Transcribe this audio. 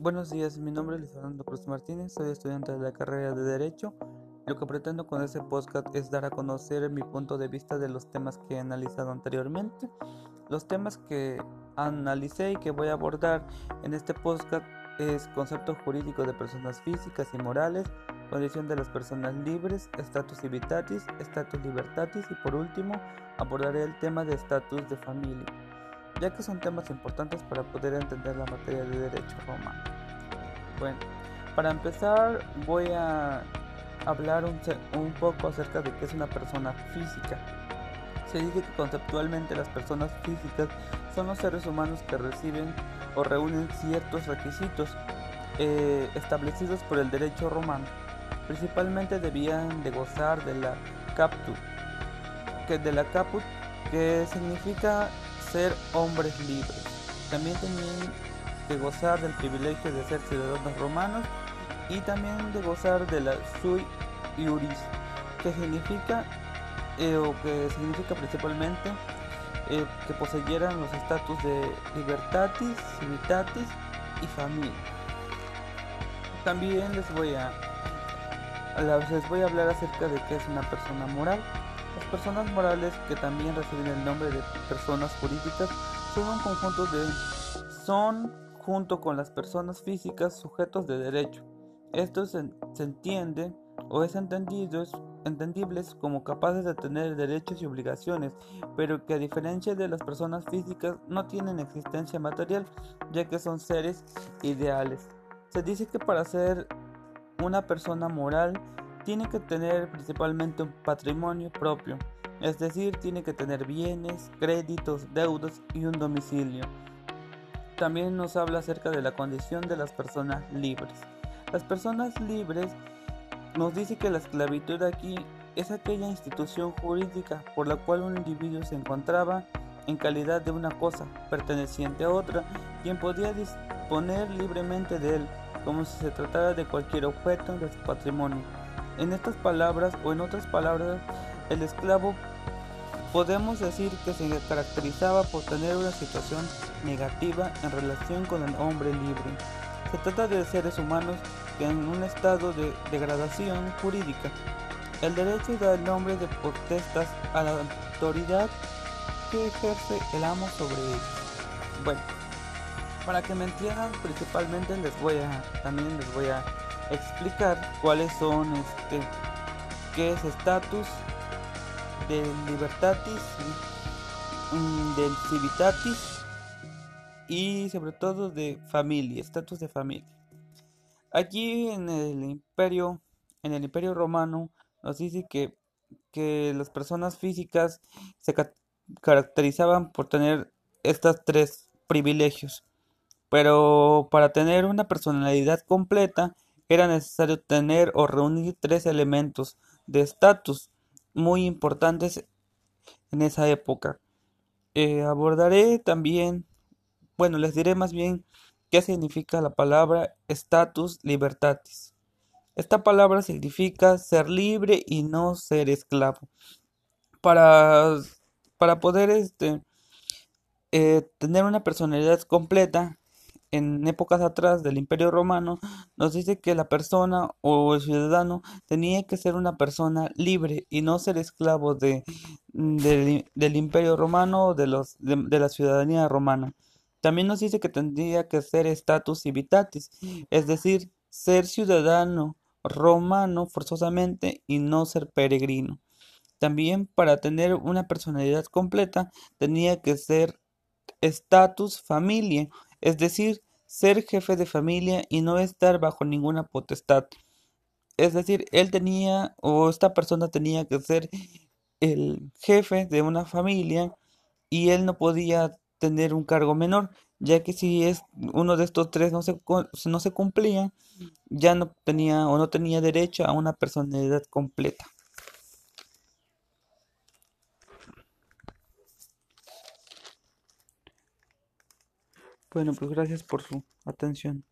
Buenos días, mi nombre es Luis Fernando Cruz Martínez, soy estudiante de la carrera de Derecho. Lo que pretendo con este podcast es dar a conocer mi punto de vista de los temas que he analizado anteriormente. Los temas que analicé y que voy a abordar en este podcast es concepto jurídico de personas físicas y morales, condición de las personas libres, status civitatis, status libertatis y por último abordaré el tema de estatus de familia ya que son temas importantes para poder entender la materia de derecho romano. Bueno, para empezar voy a hablar un, poco acerca de qué es una persona física. Se dice que conceptualmente las personas físicas son los seres humanos que reciben o reúnen ciertos requisitos eh, establecidos por el derecho romano. Principalmente debían de gozar de la caput, que de la caput que significa ser hombres libres. También tenían que gozar del privilegio de ser ciudadanos romanos y también de gozar de la sui iuris, que significa eh, o que significa principalmente eh, que poseyeran los estatus de libertatis, civitatis y familia. También les voy a les voy a hablar acerca de qué es una persona moral. Las personas morales, que también reciben el nombre de personas jurídicas, son un conjunto de son junto con las personas físicas sujetos de derecho. Esto se, entiende o es entendido, entendibles como capaces de tener derechos y obligaciones, pero que a diferencia de las personas físicas no tienen existencia material, ya que son seres ideales. Se dice que para ser una persona moral tiene que tener principalmente un patrimonio propio, es decir, tiene que tener bienes, créditos, deudas y un domicilio. También nos habla acerca de la condición de las personas libres. Las personas libres nos dice que la esclavitud aquí es aquella institución jurídica por la cual un individuo se encontraba en calidad de una cosa perteneciente a otra, quien podía disponer libremente de él, como si se tratara de cualquier objeto de su patrimonio. En estas palabras o en otras palabras, el esclavo podemos decir que se caracterizaba por tener una situación negativa en relación con el hombre libre. Se trata de seres humanos que en un estado de degradación jurídica. El derecho da el nombre de potestas a la autoridad que ejerce el amo sobre ellos. Bueno, para que me entiendan principalmente les voy a también les voy a explicar cuáles son este qué es estatus del libertatis mm, del civitatis y sobre todo de familia estatus de familia. Aquí en el imperio en el imperio romano nos dice que que las personas físicas se caracterizaban por tener estos tres privilegios pero para tener una personalidad completa era necesario tener o reunir tres elementos de estatus muy importantes en esa época. Eh, abordaré también, bueno, les diré más bien qué significa la palabra status libertatis. Esta palabra significa ser libre y no ser esclavo. Para, para poder este, eh, tener una personalidad completa, en épocas atrás del Imperio Romano, nos dice que la persona o el ciudadano tenía que ser una persona libre y no ser esclavo de, del Imperio Romano o de, los, de, la ciudadanía romana. También nos dice que tendría que ser status civitatis, es decir, ser ciudadano romano forzosamente y no ser peregrino. También para tener una personalidad completa tenía que ser status familia, es decir, ser jefe de familia y no estar bajo ninguna potestad. Es decir, él tenía o esta persona tenía que ser el jefe de una familia y él no podía tener un cargo menor, ya que si es uno de estos tres no se, no se cumplía, ya no tenía o no tenía derecho a una personalidad completa. Bueno, pues gracias por su atención.